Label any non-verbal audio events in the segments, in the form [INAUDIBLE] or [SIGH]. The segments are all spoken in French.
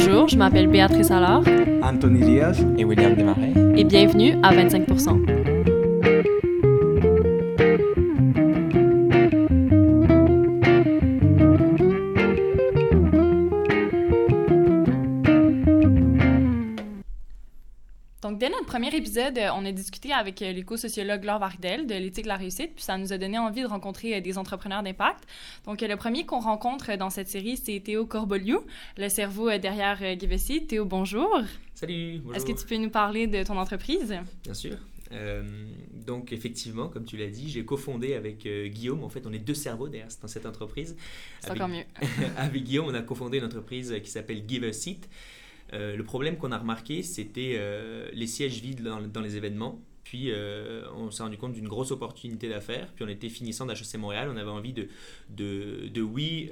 Bonjour, je m'appelle Béatrice Allard. Anthony Diaz. Et William Desmarais. Et bienvenue à 25 premier épisode, on a discuté avec l'éco-sociologue Laure Vardel de l'éthique de la réussite, puis ça nous a donné envie de rencontrer des entrepreneurs d'impact. Donc, le premier qu'on rencontre dans cette série, c'est Théo Corboliou, le cerveau derrière Give a Seat. Théo, bonjour. Salut, bonjour. Est-ce que tu peux nous parler de ton entreprise? Bien sûr. Euh, donc effectivement, comme tu l'as dit, j'ai cofondé avec euh, Guillaume. En fait, on est deux cerveaux derrière dans cette entreprise. C'est encore mieux. [LAUGHS] avec Guillaume, on a cofondé une entreprise qui s'appelle Give a Seat. Euh, le problème qu'on a remarqué, c'était euh, les sièges vides dans, dans les événements. Puis euh, on s'est rendu compte d'une grosse opportunité d'affaires. Puis on était finissant d'HEC Montréal. On avait envie de, de, de oui,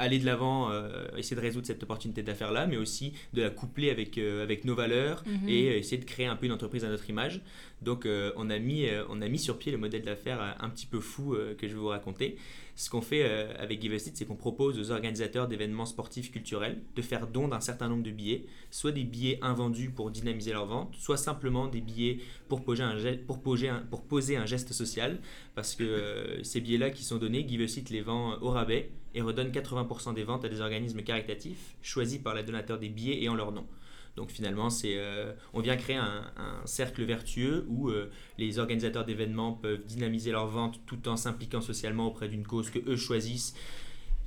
aller de l'avant, euh, essayer de résoudre cette opportunité d'affaires-là, mais aussi de la coupler avec, euh, avec nos valeurs Mhm. et essayer de créer un peu une entreprise à notre image. Donc euh, on, a mis, on a mis sur pied le modèle d'affaires un petit peu fou que je vais vous raconter. Ce qu'on fait euh, avec Give a c'est qu'on propose aux organisateurs d'événements sportifs culturels de faire don d'un certain nombre de billets, soit des billets invendus pour dynamiser leur vente, soit simplement des billets pour poser un, geste social, parce que euh, ces billets-là qui sont donnés, Give a les vend au rabais et redonne 80% des ventes à des organismes caritatifs choisis par les donateurs des billets et en leur nom. Donc finalement, c'est, euh, on vient créer un, cercle vertueux où euh, les organisateurs d'événements peuvent dynamiser leurs ventes tout en s'impliquant socialement auprès d'une cause que eux choisissent.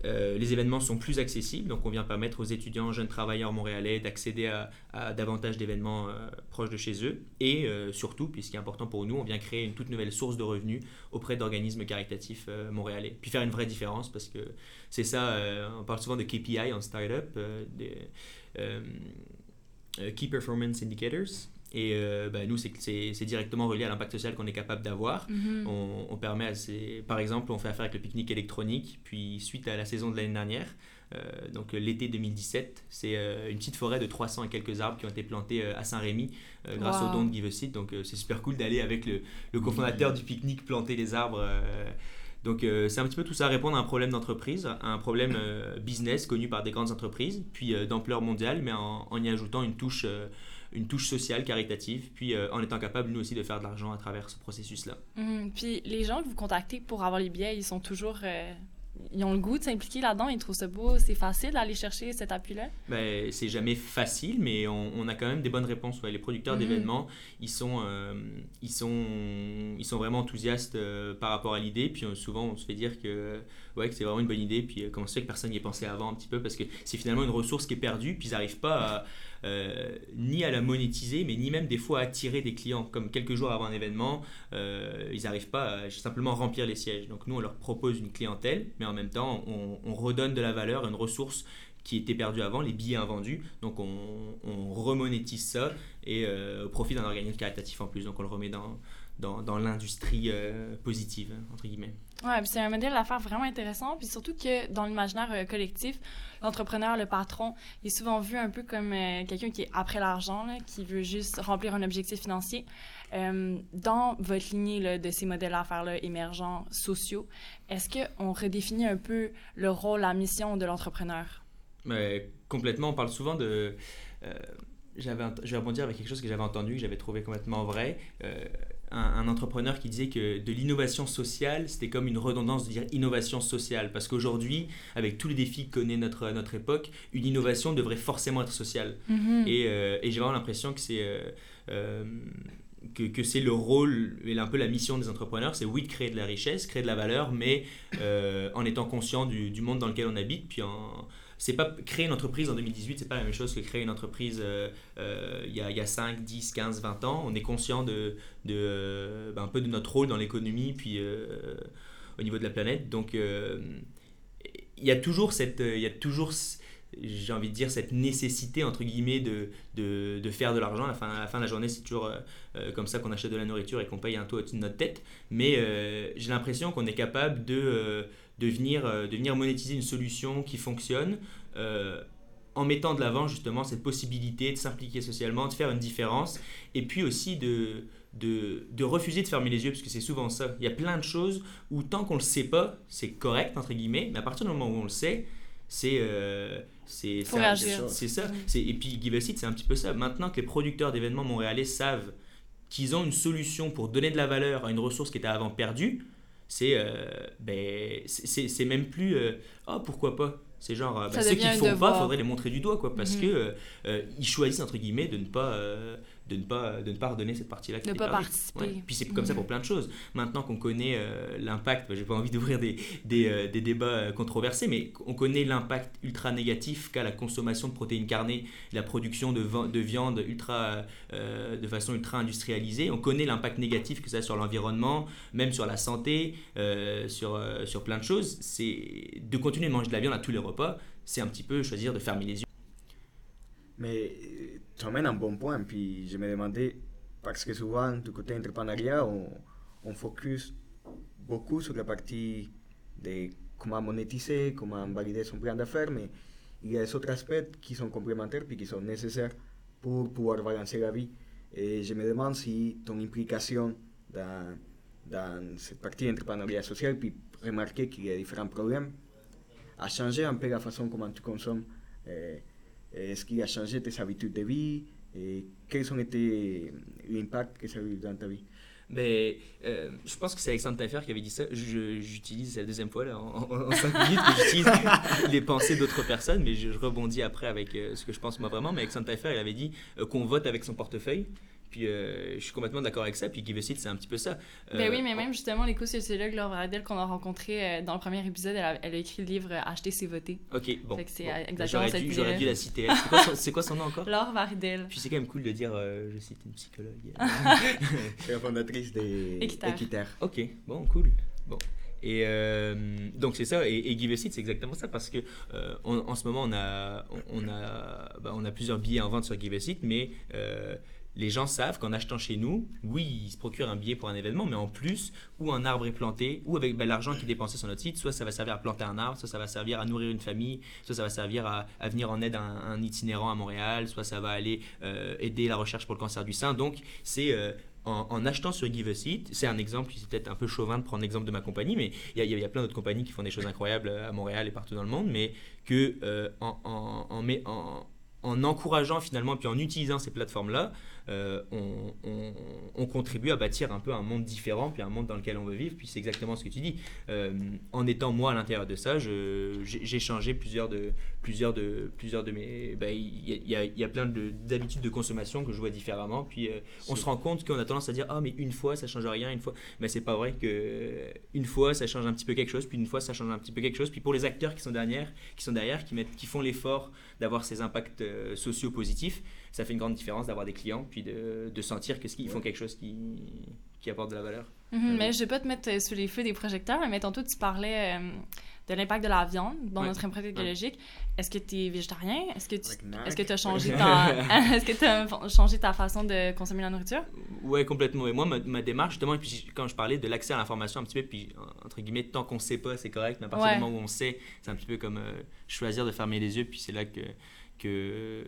Euh, les événements sont plus accessibles, donc on vient permettre aux étudiants, jeunes travailleurs montréalais d'accéder à, davantage d'événements proches de chez eux. Et surtout, puis ce qui est important pour nous, on vient créer une toute nouvelle source de revenus auprès d'organismes caritatifs montréalais. Puis faire une vraie différence parce que c'est ça, on parle souvent de KPI en startup, euh, Key Performance Indicators. Et euh, ben, nous, c'est directement relié à l'impact social qu'on est capable d'avoir. Mhm. On, on permet à ces... Par exemple, on fait affaire avec le pique-nique électronique, puis suite à la saison de l'année dernière, euh, donc euh, l'été 2017, c'est euh, une petite forêt de 300 et quelques arbres qui ont été plantés euh, à Saint-Rémy euh, grâce Wow. au don de Give a Seat. Donc euh, c'est super cool d'aller avec le, le cofondateur du pique-nique planter les arbres. Donc euh, c'est un petit peu tout ça, répondre à un problème d'entreprise, à un problème euh, business connu par des grandes entreprises, puis euh, d'ampleur mondiale, mais en, y ajoutant une touche, une touche sociale, caritative, puis en étant capable, nous aussi, de faire de l'argent à travers ce processus-là. Mhm. Puis les gens que vous contactez pour avoir les billets, ils sont toujours. Ils ont le goût de s'impliquer là-dedans, ils trouvent ça beau, c'est facile d'aller chercher cet appui-là? Ben, c'est jamais facile, mais on, on a quand même des bonnes réponses. ouais. Les producteurs Mhm. d'événements, ils sont, euh, ils, sont, ils sont vraiment enthousiastes euh, par rapport à l'idée. Puis euh, souvent, on se fait dire que, ouais, que c'est vraiment une bonne idée. Puis euh, comment fait que personne n'y ait pensé avant un petit peu? Parce que c'est finalement une ressource qui est perdue. Puis ils n'arrivent pas à, euh, ni à la monétiser, mais ni même des fois à attirer des clients. Comme quelques jours avant un événement, euh, ils n'arrivent pas à simplement remplir les sièges. Donc nous, on leur propose une clientèle, mais en même temps, on, on redonne de la valeur, une ressource qui était perdue avant, les billets invendus. Donc on, on remonétise ça et euh, au profit d'un organisme caritatif en plus. Donc on le remet dans, dans, dans l'industrie euh, positive, entre guillemets. Ouais, c'est un modèle d'affaires vraiment intéressant, puis surtout que dans l'imaginaire euh, collectif, l'entrepreneur, le patron, il est souvent vu un peu comme euh, quelqu'un qui est après l'argent, qui veut juste remplir un objectif financier. Dans votre lignée là, de ces modèles d'affaires-là émergents, sociaux, est-ce qu'on redéfinit un peu le rôle, la mission de l'entrepreneur? Complètement, on parle souvent de... j'avais, je vais rebondir avec quelque chose que j'avais entendu, que j'avais trouvé complètement vrai. Euh, un, un entrepreneur qui disait que de l'innovation sociale, c'était comme une redondance de dire innovation sociale. Parce qu'aujourd'hui, avec tous les défis que connaît notre, notre époque, une innovation devrait forcément être sociale. Mhm. Et, euh, et j'ai vraiment l'impression que c'est euh, que, que c'est le rôle et un peu la mission des entrepreneurs, c'est oui de créer de la richesse, créer de la valeur, mais en étant conscient du, du monde dans lequel on habite, puis en c'est pas créer une entreprise en 2018, c'est pas la même chose que créer une entreprise euh, euh, il y, a, y a 5, 10, 15, 20 ans. On est conscient de, de euh, ben, un peu de notre rôle dans l'économie, puis au niveau de la planète. Donc il y a toujours cette, y a toujours j'ai envie de dire, cette nécessité, entre guillemets, de, de, de faire de l'argent. À la fin, à la fin de la journée, c'est toujours comme ça qu'on achète de la nourriture et qu'on paye un taux au-dessus de notre tête. Mais j'ai l'impression qu'on est capable de, de, venir, euh, de venir monétiser une solution qui fonctionne euh, en mettant de l'avant justement cette possibilité de s'impliquer socialement, de faire une différence, et puis aussi de, de, de refuser de fermer les yeux, parce que c'est souvent ça. Il y a plein de choses où tant qu'on ne le sait pas, c'est correct, entre guillemets, mais à partir du moment où on le sait, c'est euh, c'est ça. réagir. C'est ça. Mhm. C'est- Et puis Give a Seat, c'est un petit peu ça. Maintenant que les producteurs d'événements montréalais savent qu'ils ont une solution pour donner de la valeur à une ressource qui était avant perdue, c'est euh, ben, c'est- même plus ah pourquoi pas. C'est genre euh, ben, ceux qui ne font pas, faudrait les montrer du doigt quoi, parce Mhm. que ils choisissent entre guillemets de ne pas de ne pas de ne pas redonner cette partie-là. qui De était pas participer. Ouais. Puis c'est comme ça Mhm. pour plein de choses. Maintenant qu'on connaît euh, l'impact, ben, j'ai pas envie d'ouvrir des, des, euh, des débats euh, controversés, mais on connaît l'impact ultra négatif qu'a la consommation de protéines carnées, la production de, de viande ultra, euh, de façon ultra industrialisée. On connaît l'impact négatif que ça a sur l'environnement, même sur la santé, euh, sur, euh, sur plein de choses. C'est de continuer de manger de la viande à tous les repas, c'est un petit peu choisir de fermer les yeux. Mais tu amènes un bon point, puis je me demandais, parce que souvent, du côté entrepreneuriat, on, on focus beaucoup sur la partie de comment monétiser, comment valider son plan d'affaires, mais il y a des autres aspects qui sont complémentaires puis qui sont nécessaires pour pouvoir balancer la vie. Et je me demande si ton implication dans, dans cette partie entrepreneuriat social, puis remarquer qu'il y a différents problèmes, a changé un peu la façon comment tu consommes. euh, est-ce qu'il a changé tes habitudes de vie et quels ont été l'impact que ça a eu dans ta vie Mais euh, je pense que c'est Alexandre Tafer qui avait dit ça. J'utilise c'est la deuxième fois là, en, en, en cinq minutes que j'utilise [LAUGHS] les pensées d'autres personnes, mais je, je rebondis après avec euh, ce que je pense moi vraiment. Mais Alexandre Tafer, il avait dit euh, qu'on vote avec son portefeuille. Puis euh, je suis complètement d'accord avec ça. Puis Give a Seat, c'est un petit peu ça. Ben Euh, oui, mais même justement, l'éco-sociologue Laure Varadel qu'on a rencontré euh, dans le premier épisode, elle a, elle a écrit le livre euh, Acheter, c'est voter. Ok, bon. Fait que c'est bon. exactement J'aurais cette dû, j'aurais dû la citer. C'est quoi, son- C'est quoi son nom encore? Laure Varadel. Puis c'est quand même cool de dire, euh, je cite une psychologue. [LAUGHS] La fondatrice des. Équiterre. Ok, bon, cool. Bon. Et euh, donc c'est ça, et, et Give a Seat, c'est exactement ça, parce que euh, on- en ce moment, on a, on, a, bah, on a plusieurs billets en vente sur Give a Seat, mais euh, les gens savent qu'en achetant chez nous, oui, ils se procurent un billet pour un événement, mais en plus, ou un arbre est planté, ou avec bah, l'argent qui est dépensé sur notre site, soit ça va servir à planter un arbre, soit ça va servir à nourrir une famille, soit ça va servir à, venir en aide à un, itinérant à Montréal, soit ça va aller euh, aider la recherche pour le cancer du sein. Donc, c'est euh, en, achetant sur Give a Seat, c'est un exemple, c'est peut-être un peu chauvin de prendre l'exemple de ma compagnie, mais il y a, plein d'autres compagnies qui font des choses incroyables euh, à Montréal et partout dans le monde, mais que en encourageant finalement, puis en utilisant ces plateformes-là, euh, on, on- on contribue à bâtir un peu un monde différent, puis un monde dans lequel on veut vivre, puis c'est exactement ce que tu dis. Euh, en étant moi à l'intérieur de ça, j'ai changé plusieurs de, plusieurs de, plusieurs de mes... ben, Il y, a- il y a, il y a plein de- d'habitudes de consommation que je vois différemment, puis euh, on se rend compte qu'on a tendance à dire ah mais une fois ça change rien une fois mais c'est pas vrai que une fois ça change un petit peu quelque chose puis une fois ça change un petit peu quelque chose puis pour les acteurs qui sont derrière qui sont derrière qui mettent qui font l'effort d'avoir ces impacts sociaux positifs ça fait une grande différence d'avoir des clients puis de, de sentir qu'ils font quelque chose qui qui apporte de la valeur Mhm, Mais je vais pas te mettre euh, sous les feux des projecteurs, mais tantôt tu parlais euh, de l'impact de la viande dans Ouais. notre empreinte écologique. Est-ce que tu es végétarien? Est-ce que tu est-ce que as changé [LAUGHS] ta [LAUGHS] est-ce que tu as changé ta façon de consommer la nourriture? Ouais, complètement. Et moi, ma, ma démarche, justement, puis quand je parlais de l'accès à l'information un petit peu, puis entre guillemets, tant qu'on sait pas, c'est correct, mais à partir Ouais. du moment où on sait, c'est un petit peu comme euh, choisir de fermer les yeux, puis c'est là que, que,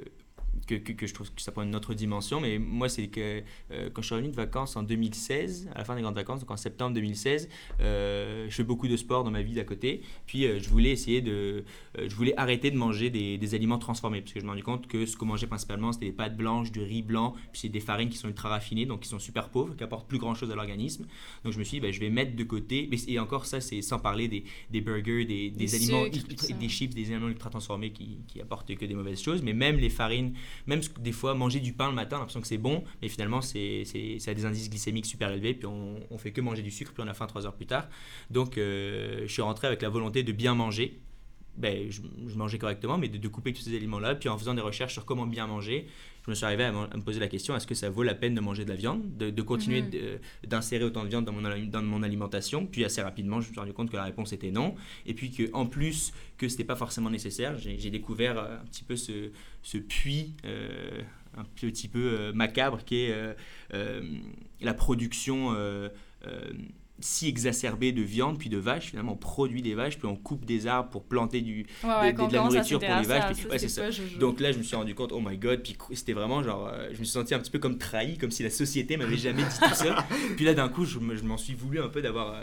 que, que, que je trouve que ça prend une autre dimension. Mais moi, c'est que euh, quand je suis revenu de vacances en 2016, à la fin des grandes vacances, donc en septembre 2016, euh, je fais beaucoup de sport dans ma vie d'à côté, puis euh, je voulais essayer de. je voulais arrêter de manger des, des aliments transformés, parce que je me suis rendu compte que ce qu'on mangeait principalement, c'était des pâtes blanches, du riz blanc, puis c'est des farines qui sont ultra raffinées, donc qui sont super pauvres, qui apportent plus grand chose à l'organisme. Donc je me suis dit, ben, je vais mettre de côté, mais, et encore ça, c'est sans parler des, des burgers, des, des aliments, sucres, ultra- des chips, des aliments ultra transformés qui, qui apportent que des mauvaises choses, mais même les farines, même des fois manger du pain le matin, l'impression que c'est bon, mais finalement c'est, ça a des indices glycémiques super élevés, puis on, on fait que manger du sucre, puis on a faim trois heures plus tard. Donc euh, je suis rentré avec la volonté de bien manger. Ben, je, je mangeais correctement, mais de, de couper tous ces aliments-là. Puis en faisant des recherches sur comment bien manger, je me suis arrivé à, me- à me poser la question est-ce que ça vaut la peine de manger de la viande, de, de continuer Mhm. de- d'insérer autant de viande dans mon, ali- dans mon alimentation? Puis assez rapidement, je me suis rendu compte que la réponse était non. Et puis qu'en plus, que c'était pas forcément nécessaire, j'ai découvert euh, un petit peu ce, ce puits. euh, un petit peu euh, macabre qui est euh, euh, la production euh, euh, si exacerbée de viande puis de vaches. Finalement, on produit des vaches puis on coupe des arbres pour planter du, Ouais, ouais, de la nourriture pour les vaches, puis- ouais, c'est ça. donc là, je me suis rendu compte, oh my god, puis c'était vraiment genre, euh, je me suis senti un petit peu comme trahi, comme si la société m'avait jamais dit tout ça. [LAUGHS] Puis là, d'un coup, je, me- je m'en suis voulu un peu d'avoir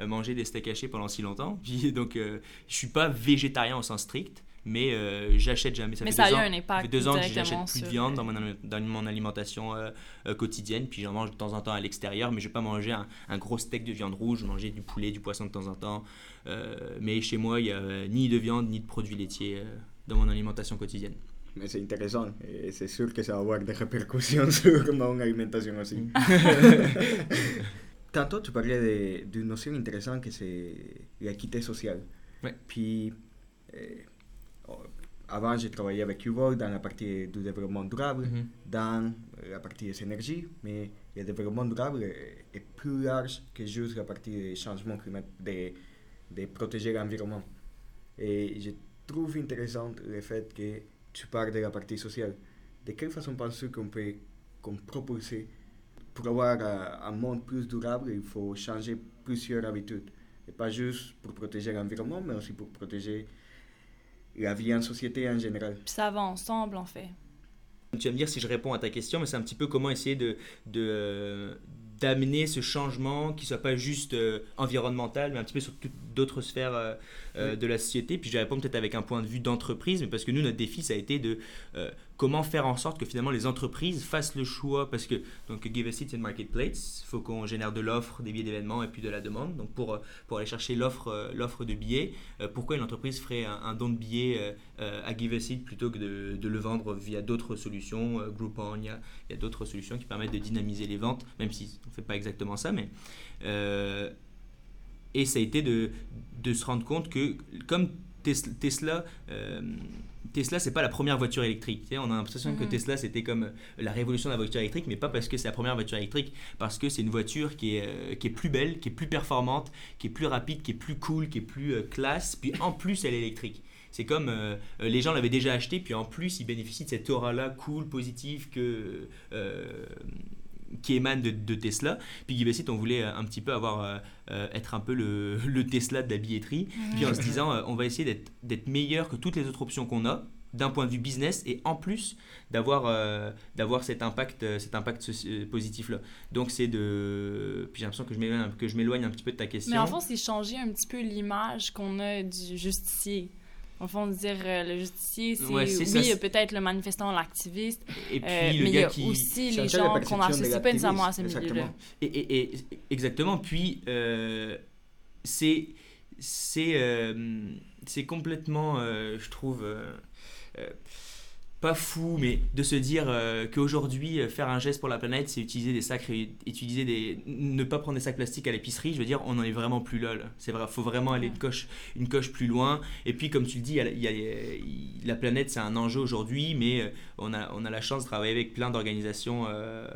euh, mangé des steaks hachés pendant si longtemps. Puis donc, euh, je suis pas végétarien au sens strict, mais euh, j'achète jamais. Ça Mais fait ça a deux eu ans, un impact ça fait deux ans que j'achète plus de viande euh, dans mon, dans mon alimentation euh, euh, quotidienne, puis j'en mange de temps en temps à l'extérieur, mais je vais pas manger un, un gros steak de viande rouge, je vais manger du poulet, du poisson de temps en temps. Euh, mais chez moi, il y a euh, ni de viande ni de produits laitiers euh, dans mon alimentation quotidienne. Mais c'est intéressant et c'est sûr que ça va avoir des répercussions [LAUGHS] sur mon alimentation aussi. [LAUGHS] Tantôt, tu parlais de- d'une notion intéressante que c'est l'équité sociale. Ouais. Puis, avant, j'ai travaillé avec UVOL dans la partie du développement durable, Mhm. dans la partie des énergies, mais le développement durable est, est plus large que juste la partie des changements climatiques, de, de protéger l'environnement. Et je trouve intéressant le fait que tu parles de la partie sociale. De quelle façon penses-tu qu'on peut qu'on propulser pour avoir euh, un monde plus durable, il faut changer plusieurs habitudes. Et pas juste pour protéger l'environnement, mais aussi pour protéger la vie en société en général. Puis ça va ensemble, en fait. Tu vas me dire si je réponds à ta question, mais c'est un petit peu comment essayer de, de, euh, d'amener ce changement qui soit pas juste euh, environnemental, mais un petit peu sur toutes d'autres sphères euh, euh, Oui. de la société. Puis je vais répondre peut-être avec un point de vue d'entreprise, mais parce que nous, notre défi, ça a été de euh, comment faire en sorte que finalement les entreprises fassent le choix, parce que donc Give a Seat, c'est une marketplace, il faut qu'on génère de l'offre, des billets d'événements et puis de la demande. Donc pour, euh, pour aller chercher l'offre, euh, l'offre de billets, euh, pourquoi une entreprise ferait un, don de billets à Give a Seat plutôt que de, le vendre via d'autres solutions, Groupon, il y a, d'autres solutions qui permettent de dynamiser les ventes, même si on ne fait pas exactement ça, mais... et ça a été de, de se rendre compte que comme Tesla, Tesla c'est pas la première voiture électrique. Tu sais, on a l'impression que Mhm. Tesla c'était comme la révolution de la voiture électrique, mais pas parce que c'est la première voiture électrique, parce que c'est une voiture qui est, euh, qui est plus belle, qui est plus performante, qui est plus rapide, qui est plus cool, qui est plus euh, classe, puis en plus elle est électrique. C'est comme euh, euh, les gens l'avaient déjà acheté, puis en plus ils bénéficient de cette aura-là cool, positive que, euh, qui émane de, de Tesla. Puis a Seat, on voulait euh, un petit peu avoir, euh, euh, être un peu le, [LAUGHS] le Tesla de la billetterie. Puis en se disant, euh, on va essayer d'être- meilleur que toutes les autres options qu'on a d'un point de vue business et en plus d'avoir euh, d'avoir cet impact cet impact positif là donc c'est de puis j'ai l'impression que je m'éloigne que je m'éloigne un petit peu de ta question Mais en fond, c'est changer un petit peu l'image qu'on a du justicier. En fond, dire euh, le justicier, c'est Ouais, oui, peut-être le manifestant, l'activiste, et puis euh, le mais il y a qui aussi les gens qu'on n'associe pas nécessairement à ce milieu-là. exactement. Et, et- et- exactement. Puis, euh, c'est c'est euh, c'est complètement, euh, je trouve, pas fou, mais de se dire euh, qu'aujourd'hui, euh, faire un geste pour la planète, c'est utiliser des sacs, utiliser des, ne pas prendre des sacs plastiques à l'épicerie. Je veux dire, on n'en est vraiment plus là. C'est vrai, faut vraiment aller une coche, une coche plus loin. Et puis, comme tu le dis, il y a- il la planète, c'est un enjeu aujourd'hui, mais euh, on a, on a la chance de travailler avec plein d'organisations. euh,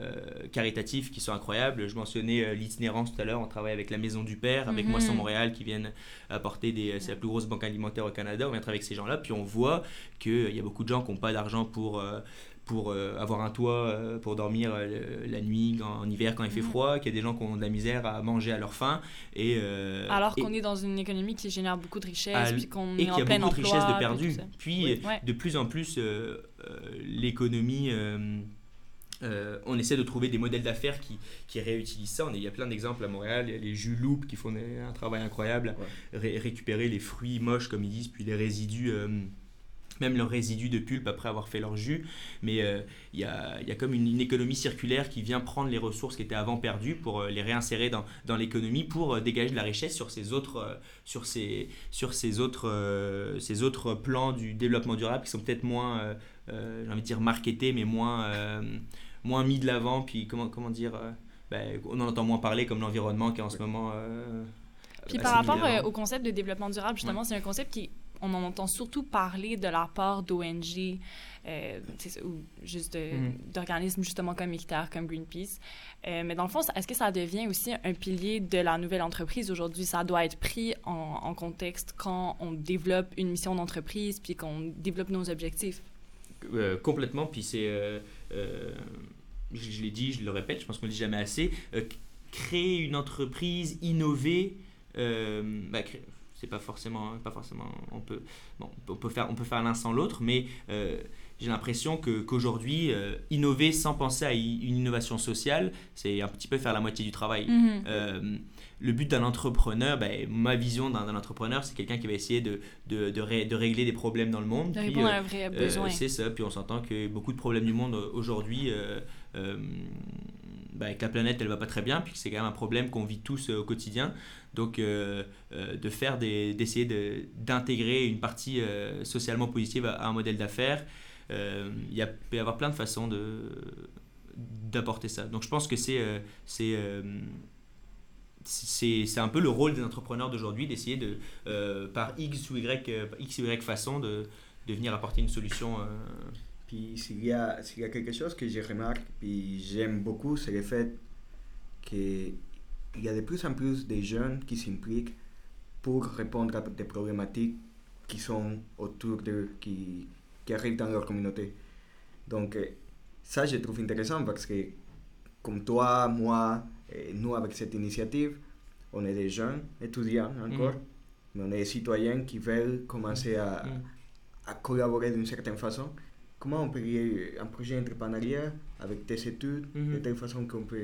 euh, caritatives qui sont incroyables. Je mentionnais euh, l'itinérance tout à l'heure. On travaille avec la Maison du Père, avec Mhm. Moisson Montréal qui viennent apporter des. C'est la plus grosse banque alimentaire au Canada. On vient travailler avec ces gens-là. Puis on voit qu'il y a beaucoup de gens qui n'ont pas d'argent pour. euh, pour euh, avoir un toit, euh, pour dormir euh, la nuit, en, en hiver quand il fait Mhm. froid, qu'il y a des gens qui ont de la misère à manger à leur faim. Et, euh, Alors et- qu'on est dans une économie qui génère beaucoup de richesses, Ah, puis qu'on et est qu'il en y a plein beaucoup de richesses de puis perdues. Puis, Oui. De plus en plus, euh, euh, l'économie, euh, on essaie de trouver des modèles d'affaires qui, qui réutilisent ça. On est- Il y a plein d'exemples à Montréal. Il y a les jus Loop qui font des- un travail incroyable. Ré- récupérer les fruits moches, comme ils disent, puis les résidus. euh, même leurs résidus de pulpe après avoir fait leur jus. Mais euh, il y, a, il y a comme une, une économie circulaire qui vient prendre les ressources qui étaient avant perdues pour les réinsérer dans, dans l'économie pour dégager de la richesse sur ces autres, sur ces, sur ces autres, ces autres plans du développement durable qui sont peut-être moins, j'ai envie de dire, marketés, mais moins, moins mis de l'avant. Puis comment, comment dire, euh, ben, on en entend moins parler comme l'environnement qui est en ce moment. euh, Puis par rapport euh, au concept de développement durable, justement, c'est un concept qui, on en entend surtout parler de la part d'ONG, euh, ou juste Mhm. d'organismes justement comme Ictar, comme Greenpeace. Euh, mais dans le fond, est-ce que ça devient aussi un pilier de la nouvelle entreprise aujourd'hui? Ça doit être pris en, en contexte quand on développe une mission d'entreprise, puis qu'on développe nos objectifs? Euh, complètement. Puis c'est. Euh, je je l'ai dit, je le répète, je pense qu'on ne le dit jamais assez. euh, créer une entreprise, innover, euh, bah, c'est pas forcément. Pas forcément on, peut, bon, on, peut faire, on peut faire l'un sans l'autre, mais euh, j'ai l'impression que, qu'aujourd'hui, euh, innover sans penser à une innovation sociale, c'est un petit peu faire la moitié du travail. Mhm. Euh, le but d'un entrepreneur, ben, ma vision d'un, entrepreneur, c'est quelqu'un qui va essayer de, de, de, régler des problèmes dans le monde. De répondre euh, à un vrai euh, besoin. c'est ça, puis on s'entend que beaucoup de problèmes du monde euh, aujourd'hui, ben, avec la planète, elle va pas très bien, puis que c'est quand même un problème qu'on vit tous euh, au quotidien. Donc, euh, euh, de faire des, d'essayer de, d'intégrer une partie socialement positive à, à un modèle d'affaires, il y a, peut y avoir plein de façons de, d'apporter ça. Donc, je pense que c'est, c'est, un peu le rôle des entrepreneurs d'aujourd'hui d'essayer de, euh, par X ou Y, euh, X ou Y façon, de, de venir apporter une solution. euh, Puis s'il y, a, s'il y a quelque chose que je remarque, puis j'aime beaucoup, c'est le fait qu'il y a de plus en plus de jeunes qui s'impliquent pour répondre à des problématiques qui sont autour d'eux, qui, qui arrivent dans leur communauté. Donc ça, je trouve intéressant parce que comme toi, moi, et nous avec cette initiative, on est des jeunes étudiants encore, Mhm. mais on est des citoyens qui veulent commencer à, Mm. à collaborer d'une certaine façon. Comment on peut lier un projet entrepreneurial avec tes études de Mhm. telle façon qu'on peut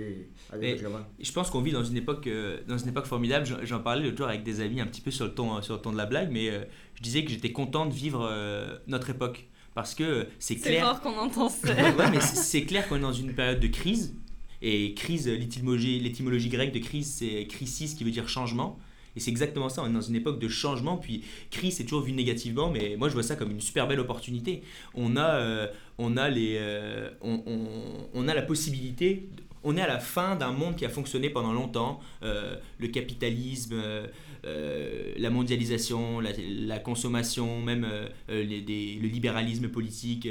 aller de l'avant? Je pense qu'on vit dans une époque, euh, dans une époque formidable. J'en- parlais l'autre jour avec des amis un petit peu sur le ton, sur le ton de la blague, mais euh, je disais que j'étais content de vivre euh, notre époque parce que euh, c'est C'est clair. rare qu'on entend ça. [LAUGHS] Ouais, mais c'est c'est clair qu'on est dans une période de crise. Et crise, l'étymologie, grecque de crise, c'est crisis qui veut dire changement. Et c'est exactement ça, on est dans une époque de changement, puis crise c'est toujours vu négativement, mais moi je vois ça comme une super belle opportunité. On a, euh, on a, les, euh, on a la possibilité, on est à la fin d'un monde qui a fonctionné pendant longtemps, euh, le capitalisme, euh, euh, la mondialisation, la, la consommation, même les- des- le libéralisme politique.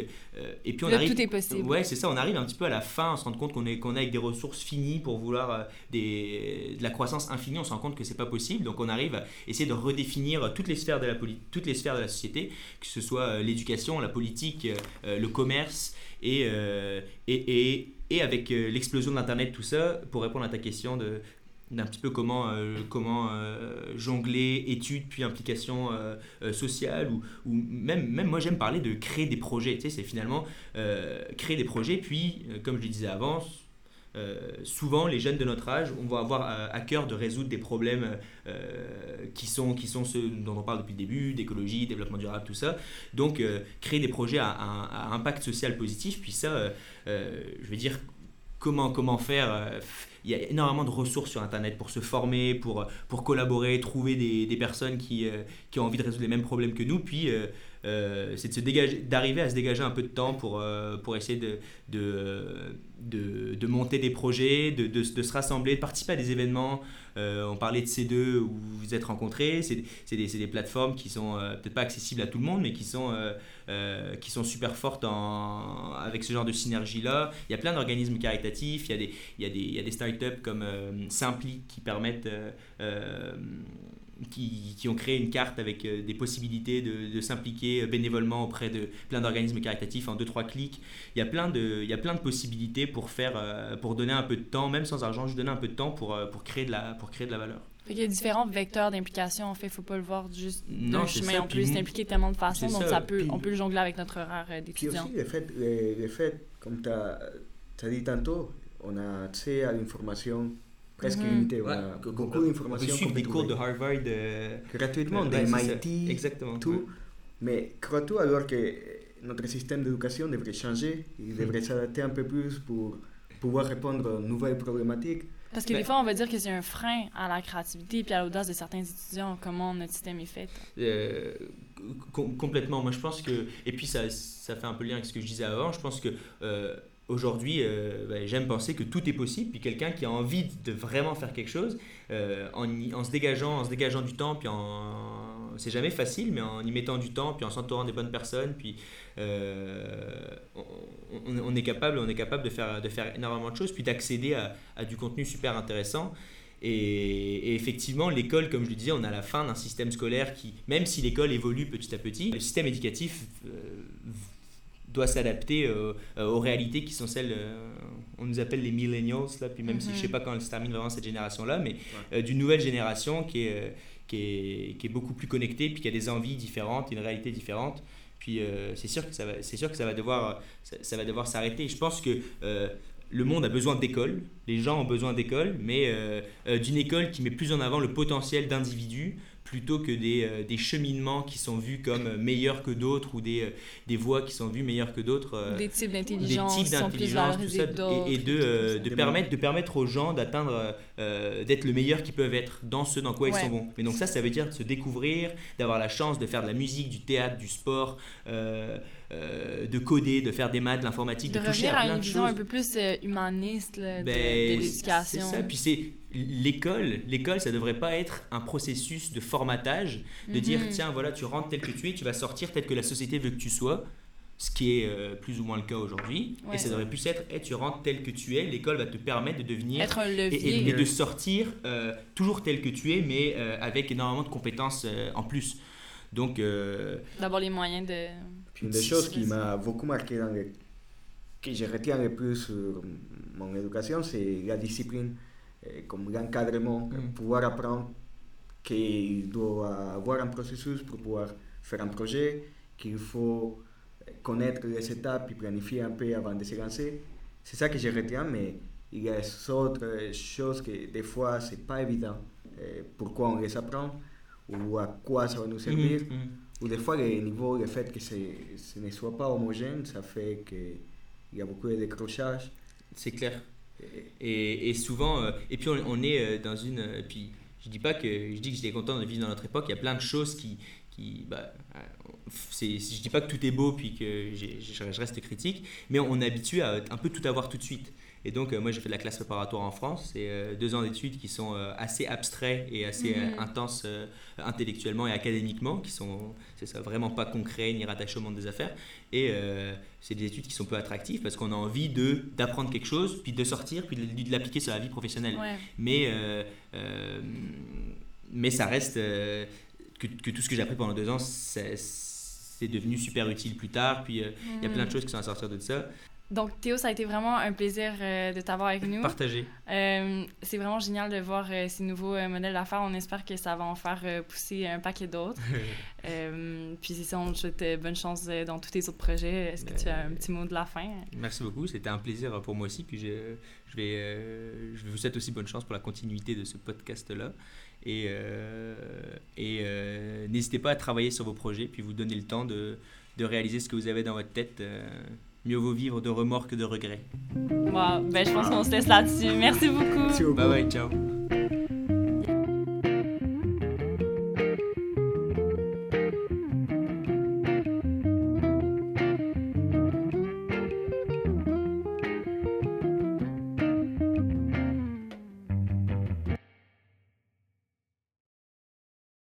et puis on Là, arrive, tout est possible. Ouais, c'est ça. On arrive un petit peu à la fin, on se rend compte qu'on est, qu'on est avec des ressources finies pour vouloir des, de la croissance infinie. On se rend compte que c'est pas possible. Donc on arrive à essayer de redéfinir toutes les sphères de la, toutes les sphères de la société, que ce soit l'éducation, la politique, le commerce et, et, et, et avec euh, l'explosion de l'Internet, tout ça, pour répondre à ta question de d'un petit peu comment, euh, comment euh, jongler études puis implications euh, euh, sociales ou, ou même, même moi j'aime parler de créer des projets. Tu sais c'est finalement créer des projets puis comme je le disais avant souvent les jeunes de notre âge on va avoir à, à cœur de résoudre des problèmes euh, qui sont qui sont ceux dont on parle depuis le début d'écologie développement durable tout ça donc euh, créer des projets à, impact social positif puis ça euh, euh, je veux dire comment, comment faire. euh, Il y a énormément de ressources sur Internet pour se former, pour, pour collaborer, trouver des, personnes qui, euh, qui ont envie de résoudre les mêmes problèmes que nous. Puis, euh, euh, c'est d'arriver à se dégager un peu de temps pour, euh, pour essayer de, de, de, de monter des projets, de, de, se rassembler, de participer à des événements. Euh, on parlait de C2 où vous vous êtes rencontrés. C'est des, des plateformes qui sont peut-être pas accessibles à tout le monde, mais qui sont, qui sont super fortes en, avec ce genre de synergie-là. Il y a plein d'organismes caritatifs, il y a des, il y des, des startups comme Simpli qui permettent, qui, qui ont créé une carte avec euh, des possibilités de, de s'impliquer bénévolement auprès de plein d'organismes caritatifs en 2-3 clics. Il y, a plein de, il y a plein de possibilités pour, faire, euh, pour donner un peu de temps, même sans argent, juste donner un peu de temps pour, euh, pour, créer, de la, pour créer de la valeur. Qu'il y a différents vecteurs d'implication. En fait, faut pas le voir juste Non, chemin. ça, On peut s'impliquer tellement de façons, donc ça, ça peut, puis- on peut le jongler avec notre horaire euh, Puis d'étudiant. aussi le fait, le, le fait comme tu as, dit tantôt, on a accès à l'information presque. On Ouais, a qu'on- beaucoup peut d'informations suivre qu'on des cours de Harvard. euh, gratuitement, des ça. MIT, Exactement. tout. ouais. Mais crois-tu alors que notre système d'éducation devrait changer Il devrait s'adapter un peu plus pour pouvoir répondre aux nouvelles problématiques Parce que Ben- des fois, on va dire que c'est un frein à la créativité puis à l'audace de certains étudiants, comment notre système est fait. Euh, com- complètement. Moi, je pense que. Et puis, ça, ça fait un peu lien avec ce que je disais avant. Je pense que. euh, Aujourd'hui, euh, ben, j'aime penser que tout est possible. Puis quelqu'un qui a envie de vraiment faire quelque chose, euh, en, se dégageant, en se dégageant du temps, puis c'est jamais facile, mais en y mettant du temps, puis en s'entourant des bonnes personnes, puis euh, on, est capable, on est capable de faire, énormément de choses, puis d'accéder à, du contenu super intéressant. Et, et effectivement, l'école, comme je le disais, on à la fin d'un système scolaire qui, même si l'école évolue petit à petit, le système éducatif doit s'adapter euh, euh, aux réalités qui sont celles, euh, on nous appelle les millennials, là, puis même si Mhm. je sais pas quand se termine vraiment cette génération-là, mais d'une nouvelle génération qui est, qui est, qui est beaucoup plus connecté, puis qui a des envies différentes, une réalité différente. Puis c'est sûr que ça va, c'est sûr que ça va devoir, ça, va devoir s'arrêter. Je pense que le monde a besoin d'écoles, les gens ont besoin d'écoles, mais d'une école qui met plus en avant le potentiel d'individus plutôt que des, euh, des, cheminements qui sont vus comme meilleurs que d'autres ou des, euh, des voies qui sont vues meilleures que d'autres. Euh, des types d'intelligence, des types d'intelligence, et, et, de, de, permettre, de permettre aux gens d'atteindre, d'être le meilleur qu'ils peuvent être dans ce dans quoi ils sont bons. Mais donc ça, ça veut dire de se découvrir, d'avoir la chance de faire de la musique, du théâtre, du sport. Euh, de coder, de faire des maths, de l'informatique, de, toucher à, plein une vision un peu plus euh, humaniste de, ben, l'éducation. C'est ça. Puis c'est l'école. L'école, ça devrait pas être un processus de formatage, de dire mhm. tiens voilà tu rentres tel que tu es, tu vas sortir tel que la société veut que tu sois ce qui est euh, plus ou moins le cas aujourd'hui. Et ça devrait plus être, hey, tu rentres tel que tu es, l'école va te permettre de devenir... Être un levier. Et, de sortir toujours tel que tu es, mais avec énormément de compétences en plus. Donc... D'avoir les moyens de... Une des choses qui m'a beaucoup marqué, dans que je retiens le plus sur mon éducation, c'est la discipline, comme l'encadrement, mm. pouvoir apprendre qu'il doit avoir un processus pour pouvoir faire un projet, qu'il faut connaître les étapes et planifier un peu avant de se lancer. C'est ça que je retiens, mais il y a d'autres choses que des fois, c'est pas évident. Eh, pourquoi on les apprend ou à quoi ça va nous servir. Ou des fois, le niveau, le fait que ce ne soit pas homogène, ça fait qu'il y a beaucoup de décrochages. C'est clair. Et, souvent, euh, et puis on, est euh, dans une. Euh, puis je dis pas que je dis que j'étais content de vivre dans notre époque. Il y a plein de choses qui, qui bah, je dis pas que tout est beau puis que je reste critique, mais on est habitué à un peu tout avoir tout de suite. Et donc, euh, moi, j'ai fait de la classe préparatoire en France. C'est euh, deux ans d'études qui sont euh, assez abstraits et assez mhm. intenses intellectuellement et académiquement, qui sont, c'est ça, vraiment pas concrets ni rattachés au monde des affaires. Et c'est des études qui sont peu attractives parce qu'on a envie de, d'apprendre quelque chose, puis de sortir, puis de, l'appliquer sur la vie professionnelle. Mais, mais ça reste que, que, tout ce que j'ai appris pendant deux ans, c'est, devenu super utile plus tard. Puis il y a plein de mhm. choses qui sont à sortir de ça. Donc, Théo, ça a été vraiment un plaisir euh, de t'avoir avec nous. Partagé. Euh, c'est vraiment génial de voir euh, ces nouveaux modèles d'affaires. On espère que ça va en faire pousser un paquet d'autres. [LAUGHS] puis, c'est ça, on te souhaite bonne chance dans tous tes autres projets. Est-ce que tu as un petit mot de la fin? Merci beaucoup. C'était un plaisir pour moi aussi. Puis, je, je vais, je vous souhaite aussi bonne chance pour la continuité de ce podcast-là. Et, et n'hésitez pas à travailler sur vos projets, puis vous donner le temps de, de réaliser ce que vous avez dans votre tête mieux vaut vivre de remords que de regrets. Wow, ben, je pense qu'on se laisse là-dessus. Merci beaucoup. Bye bye, ciao.